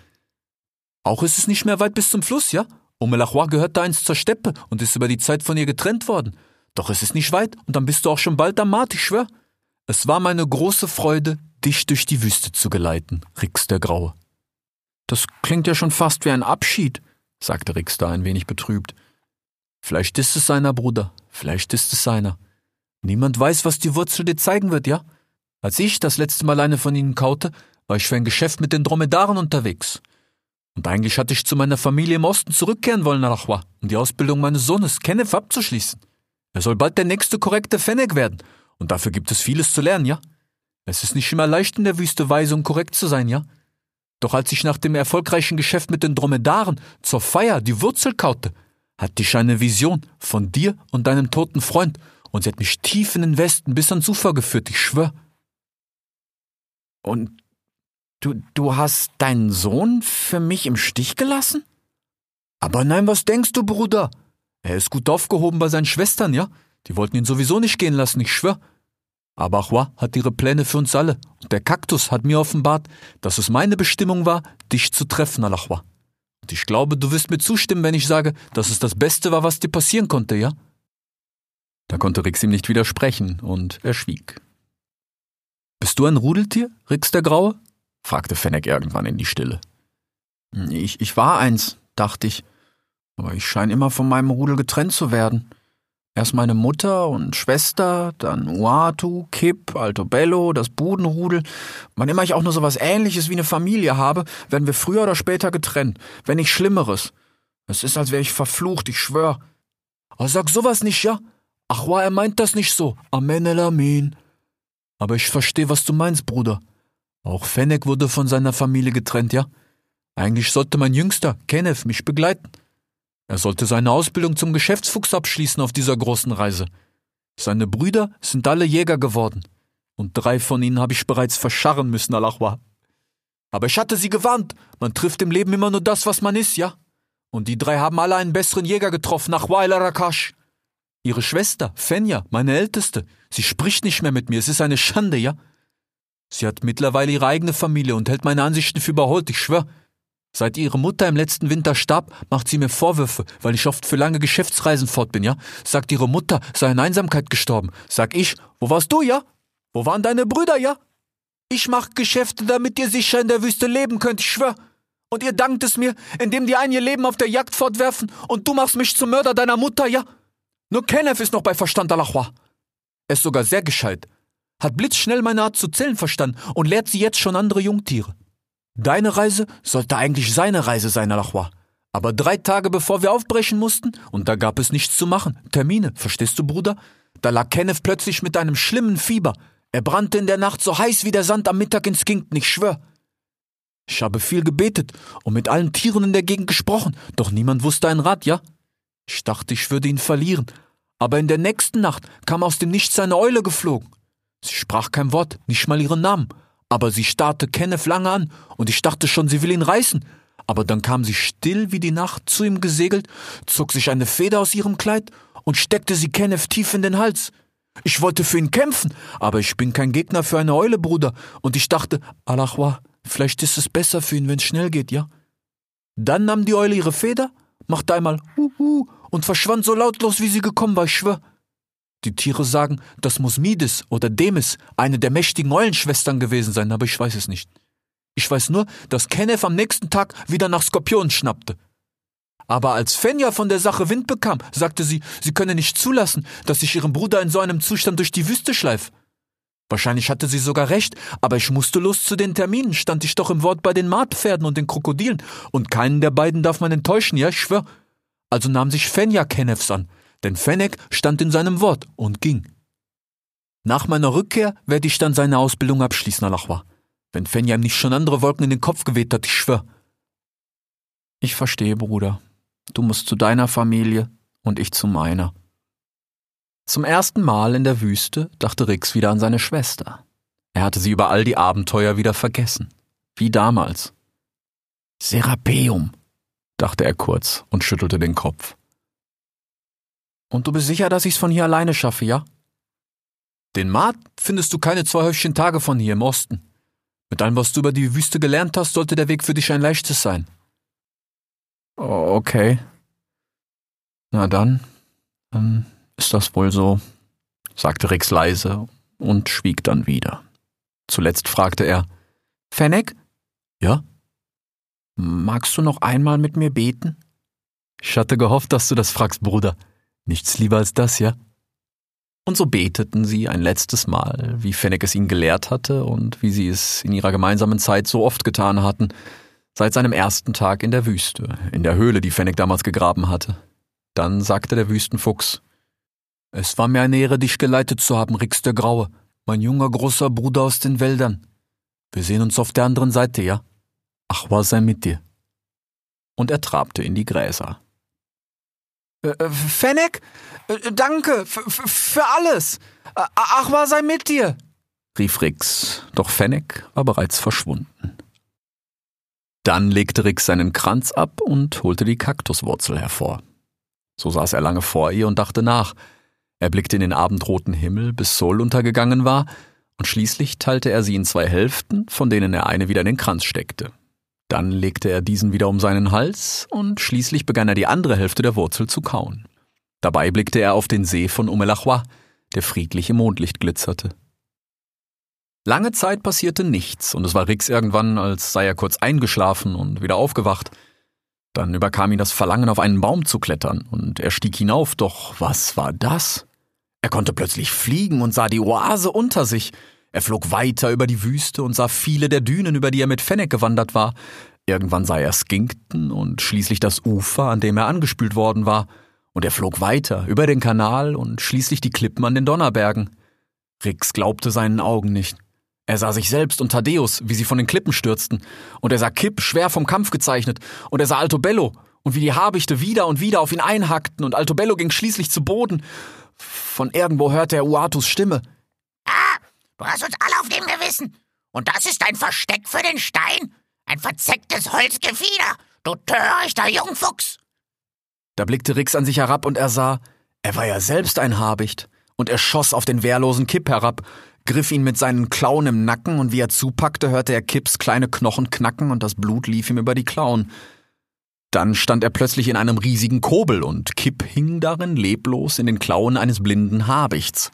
Auch ist es nicht mehr weit bis zum Fluss, ja? Omelachwa gehört da einst zur Steppe und ist über die Zeit von ihr getrennt worden. Doch es ist nicht weit und dann bist du auch schon bald am Mart, ich schwör. Es war meine große Freude, dich durch die Wüste zu geleiten, Rix der Graue. Das klingt ja schon fast wie ein Abschied, sagte Rix da ein wenig betrübt. Vielleicht ist es seiner, Bruder, vielleicht ist es seiner. Niemand weiß, was die Wurzel dir zeigen wird, ja? Als ich das letzte Mal eine von ihnen kaute, war ich für ein Geschäft mit den Dromedaren unterwegs. Und eigentlich hatte ich zu meiner Familie im Osten zurückkehren wollen, Arachwa, um die Ausbildung meines Sohnes Kenneth abzuschließen. Er soll bald der nächste korrekte Fennec werden und dafür gibt es vieles zu lernen, ja? Es ist nicht immer leicht in der Wüste weise und korrekt zu sein, ja? Doch als ich nach dem erfolgreichen Geschäft mit den Dromedaren zur Feier die Wurzel kaute, hatte ich eine Vision von dir und deinem toten Freund und sie hat mich tief in den Westen bis ans Ufer geführt, ich schwör. Und du, du hast deinen Sohn für mich im Stich gelassen? Aber nein, was denkst du, Bruder? Er ist gut aufgehoben bei seinen Schwestern, ja? Die wollten ihn sowieso nicht gehen lassen, ich schwör. Aber Achwa hat ihre Pläne für uns alle. Und der Kaktus hat mir offenbart, dass es meine Bestimmung war, dich zu treffen, Alachwa. Und ich glaube, du wirst mir zustimmen, wenn ich sage, dass es das Beste war, was dir passieren konnte, ja? Da konnte Rix ihm nicht widersprechen, und er schwieg. Bist du ein Rudeltier, Rix der Graue? fragte Fennec irgendwann in die Stille. Ich, ich war eins, dachte ich, aber ich scheine immer von meinem Rudel getrennt zu werden. Erst meine Mutter und Schwester, dann Uatu, Kip, Altobello, das Budenrudel. Wann immer ich auch nur so was ähnliches wie eine Familie habe, werden wir früher oder später getrennt, wenn nicht Schlimmeres. Es ist, als wäre ich verflucht, ich schwör. Oh, sag sowas nicht, ja? Ach, wa, er meint das nicht so. Amen el Amin. Aber ich verstehe, was du meinst, Bruder. Auch Fennec wurde von seiner Familie getrennt, ja? Eigentlich sollte mein Jüngster, Kenneth, mich begleiten. Er sollte seine Ausbildung zum Geschäftsfuchs abschließen auf dieser großen Reise. Seine Brüder sind alle Jäger geworden. Und drei von ihnen habe ich bereits verscharren müssen, Alachwa. Aber ich hatte sie gewarnt. Man trifft im Leben immer nur das, was man ist, ja? Und die drei haben alle einen besseren Jäger getroffen, nach Rakash. Ihre Schwester, Fenja, meine Älteste, sie spricht nicht mehr mit mir, es ist eine Schande, ja? Sie hat mittlerweile ihre eigene Familie und hält meine Ansichten für überholt, ich schwör. Seit ihre Mutter im letzten Winter starb, macht sie mir Vorwürfe, weil ich oft für lange Geschäftsreisen fort bin, ja? Sagt ihre Mutter, sei in Einsamkeit gestorben. Sag ich, wo warst du, ja? Wo waren deine Brüder, ja? Ich mach Geschäfte, damit ihr sicher in der Wüste leben könnt, ich schwör. Und ihr dankt es mir, indem die ein ihr Leben auf der Jagd fortwerfen und du machst mich zum Mörder deiner Mutter, ja? Nur Kenneth ist noch bei Verstand, Alachwa. Er ist sogar sehr gescheit. Hat blitzschnell meine Art zu zählen verstanden und lehrt sie jetzt schon andere Jungtiere. Deine Reise sollte eigentlich seine Reise sein, Alachwa. Aber drei Tage bevor wir aufbrechen mussten, und da gab es nichts zu machen, Termine, verstehst du, Bruder? Da lag Kenneth plötzlich mit einem schlimmen Fieber. Er brannte in der Nacht so heiß wie der Sand am Mittag in Skinkton, ich schwör. Ich habe viel gebetet und mit allen Tieren in der Gegend gesprochen, doch niemand wusste ein Rat, ja? Ich dachte, ich würde ihn verlieren. Aber in der nächsten Nacht kam aus dem Nichts eine Eule geflogen. Sie sprach kein Wort, nicht mal ihren Namen, aber sie starrte Kenneth lange an und ich dachte schon, sie will ihn reißen. aber dann kam sie still wie die Nacht zu ihm gesegelt, zog sich eine Feder aus ihrem Kleid und steckte sie Kenneth tief in den Hals. Ich wollte für ihn kämpfen, aber ich bin kein Gegner für eine Eule, Bruder, und ich dachte, Alachwa, vielleicht ist es besser für ihn, wenn es schnell geht, ja? Dann nahm die Eule ihre Feder, machte einmal Huhu und verschwand so lautlos, wie sie gekommen war, ich schwör. Die Tiere sagen, das muss Mides oder Demis, eine der mächtigen Eulenschwestern gewesen sein, aber ich weiß es nicht. Ich weiß nur, dass Kenneth am nächsten Tag wieder nach Skorpionen schnappte. Aber als Fenja von der Sache Wind bekam, sagte sie, sie könne nicht zulassen, dass ich ihren Bruder in so einem Zustand durch die Wüste schleife. Wahrscheinlich hatte sie sogar recht, aber ich musste los zu den Terminen, stand ich doch im Wort bei den Martpferden und den Krokodilen, und keinen der beiden darf man enttäuschen, ja, ich schwör. Also nahm sich Fenja Kenneths an, denn Fennec stand in seinem Wort und ging. Nach meiner Rückkehr werde ich dann seine Ausbildung abschließen, Alachwa. Wenn Fenja ihm nicht schon andere Wolken in den Kopf geweht hat, ich schwör. Ich verstehe, Bruder. Du musst zu deiner Familie und ich zu meiner. Zum ersten Mal in der Wüste dachte Rix wieder an seine Schwester. Er hatte sie über all die Abenteuer wieder vergessen. Wie damals. Serapeum, dachte er kurz und schüttelte den Kopf. Und du bist sicher, dass ich's von hier alleine schaffe, ja? Den Mart findest du keine zwei Häufchen Tage von hier im Osten. Mit allem, was du über die Wüste gelernt hast, sollte der Weg für dich ein leichtes sein. Okay. Na dann, dann ist das wohl so, sagte Rix leise und schwieg dann wieder. Zuletzt fragte er, Fennec? Ja? Magst du noch einmal mit mir beten? Ich hatte gehofft, dass du das fragst, Bruder. Nichts lieber als das, ja? Und so beteten sie ein letztes Mal, wie Fennec es ihnen gelehrt hatte und wie sie es in ihrer gemeinsamen Zeit so oft getan hatten, Seit seinem ersten Tag in der Wüste, in der Höhle, die Fennec damals gegraben hatte. Dann sagte der Wüstenfuchs, Es war mir eine Ehre, dich geleitet zu haben, Rix der Graue, mein junger großer Bruder aus den Wäldern. Wir sehen uns auf der anderen Seite, ja? Ach, was sei mit dir. Und er trabte in die Gräser. Äh, äh Fennec, äh, danke für alles. Ach, was sei mit dir, rief Rix, doch Fennec war bereits verschwunden. Dann legte Rick seinen Kranz ab und holte die Kaktuswurzel hervor. So saß er lange vor ihr und dachte nach. Er blickte in den abendroten Himmel, bis Sol untergegangen war, und schließlich teilte er sie in zwei Hälften, von denen er eine wieder in den Kranz steckte. Dann legte er diesen wieder um seinen Hals, und schließlich begann er die andere Hälfte der Wurzel zu kauen. Dabei blickte er auf den See von Umelachwa, der friedlich im Mondlicht glitzerte. Lange Zeit passierte nichts, und es war Rix irgendwann, als sei er kurz eingeschlafen und wieder aufgewacht. Dann überkam ihn das Verlangen, auf einen Baum zu klettern, und er stieg hinauf, doch was war das? Er konnte plötzlich fliegen und sah die Oase unter sich. Er flog weiter über die Wüste und sah viele der Dünen, über die er mit Fennec gewandert war. Irgendwann sah er Skinkton und schließlich das Ufer, an dem er angespült worden war. Und er flog weiter über den Kanal und schließlich die Klippen an den Donnerbergen. Rix glaubte seinen Augen nicht. Er sah sich selbst und Thaddeus, wie sie von den Klippen stürzten, und er sah Kipp schwer vom Kampf gezeichnet, und er sah Altobello, und wie die Habichte wieder und wieder auf ihn einhackten, und Altobello ging schließlich zu Boden. Von irgendwo hörte er Uatus Stimme. Du hast uns alle auf dem Gewissen. Und das ist ein Versteck für den Stein? Ein verzecktes Holzgefieder, du törichter Jungfuchs! Da blickte Rix an sich herab und er sah, er war ja selbst ein Habicht, und er schoss auf den wehrlosen Kipp herab, griff ihn mit seinen Klauen im Nacken und wie er zupackte, hörte er Kipps kleine Knochen knacken und das Blut lief ihm über die Klauen. Dann stand er plötzlich in einem riesigen Kobel und Kipp hing darin leblos in den Klauen eines blinden Habichts.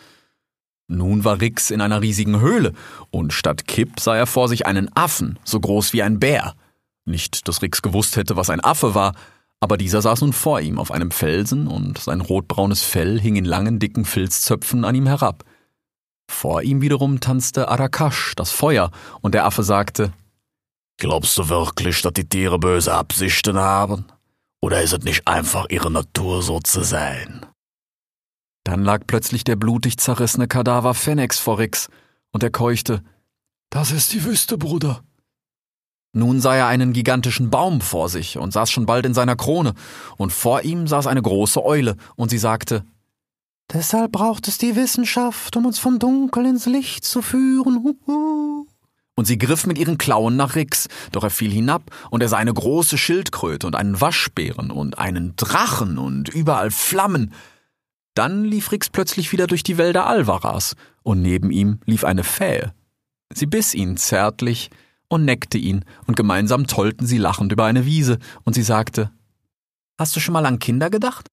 Nun war Rix in einer riesigen Höhle und statt Kipp sah er vor sich einen Affen, so groß wie ein Bär. Nicht, dass Rix gewusst hätte, was ein Affe war, aber dieser saß nun vor ihm auf einem Felsen und sein rotbraunes Fell hing in langen, dicken Filzzöpfen an ihm herab. Vor ihm wiederum tanzte Arakash, das Feuer, und der Affe sagte, Glaubst du wirklich, dass die Tiere böse Absichten haben? Oder ist es nicht einfach ihre Natur, so zu sein? Dann lag plötzlich der blutig zerrissene Kadaver Phoenix vor Rix, und er keuchte, Das ist die Wüste, Bruder. Nun sah er einen gigantischen Baum vor sich und saß schon bald in seiner Krone, und vor ihm saß eine große Eule, und sie sagte, Deshalb braucht es die Wissenschaft, um uns vom Dunkel ins Licht zu führen. Huhu. Und sie griff mit ihren Klauen nach Rix, doch er fiel hinab, und er sah eine große Schildkröte und einen Waschbären und einen Drachen und überall Flammen. Dann lief Rix plötzlich wieder durch die Wälder Alvaras, und neben ihm lief eine Fähe. Sie biss ihn zärtlich und neckte ihn, und gemeinsam tollten sie lachend über eine Wiese, und sie sagte Hast du schon mal an Kinder gedacht?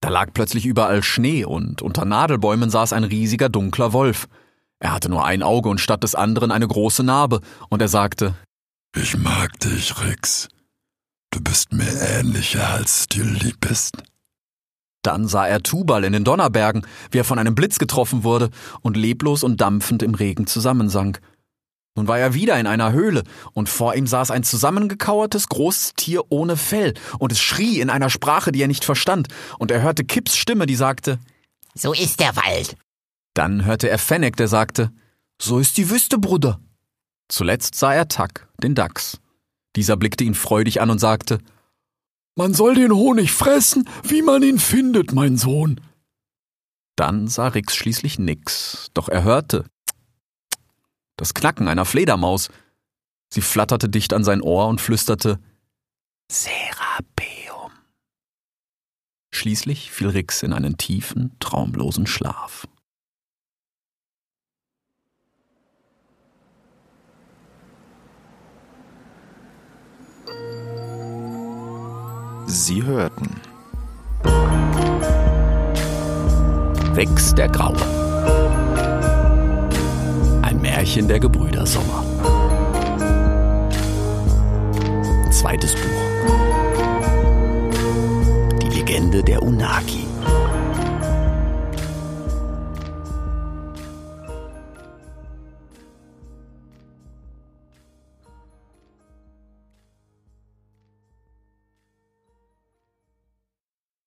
Da lag plötzlich überall Schnee, und unter Nadelbäumen saß ein riesiger dunkler Wolf. Er hatte nur ein Auge und statt des anderen eine große Narbe, und er sagte Ich mag dich, Rix. Du bist mir ähnlicher, als dir lieb ist. Dann sah er Tubal in den Donnerbergen, wie er von einem Blitz getroffen wurde und leblos und dampfend im Regen zusammensank. Nun war er wieder in einer Höhle, und vor ihm saß ein zusammengekauertes großes Tier ohne Fell, und es schrie in einer Sprache, die er nicht verstand, und er hörte Kips Stimme, die sagte So ist der Wald. Dann hörte er Fennec, der sagte So ist die Wüste, Bruder. Zuletzt sah er Tack, den Dachs. Dieser blickte ihn freudig an und sagte Man soll den Honig fressen, wie man ihn findet, mein Sohn. Dann sah Rix schließlich nix, doch er hörte das Knacken einer Fledermaus. Sie flatterte dicht an sein Ohr und flüsterte Serapeum. Schließlich fiel Rix in einen tiefen, traumlosen Schlaf. Sie hörten Rix der Graue. Ein Märchen der Gebrüder Sommer. Zweites Buch. Die Legende der Unagi.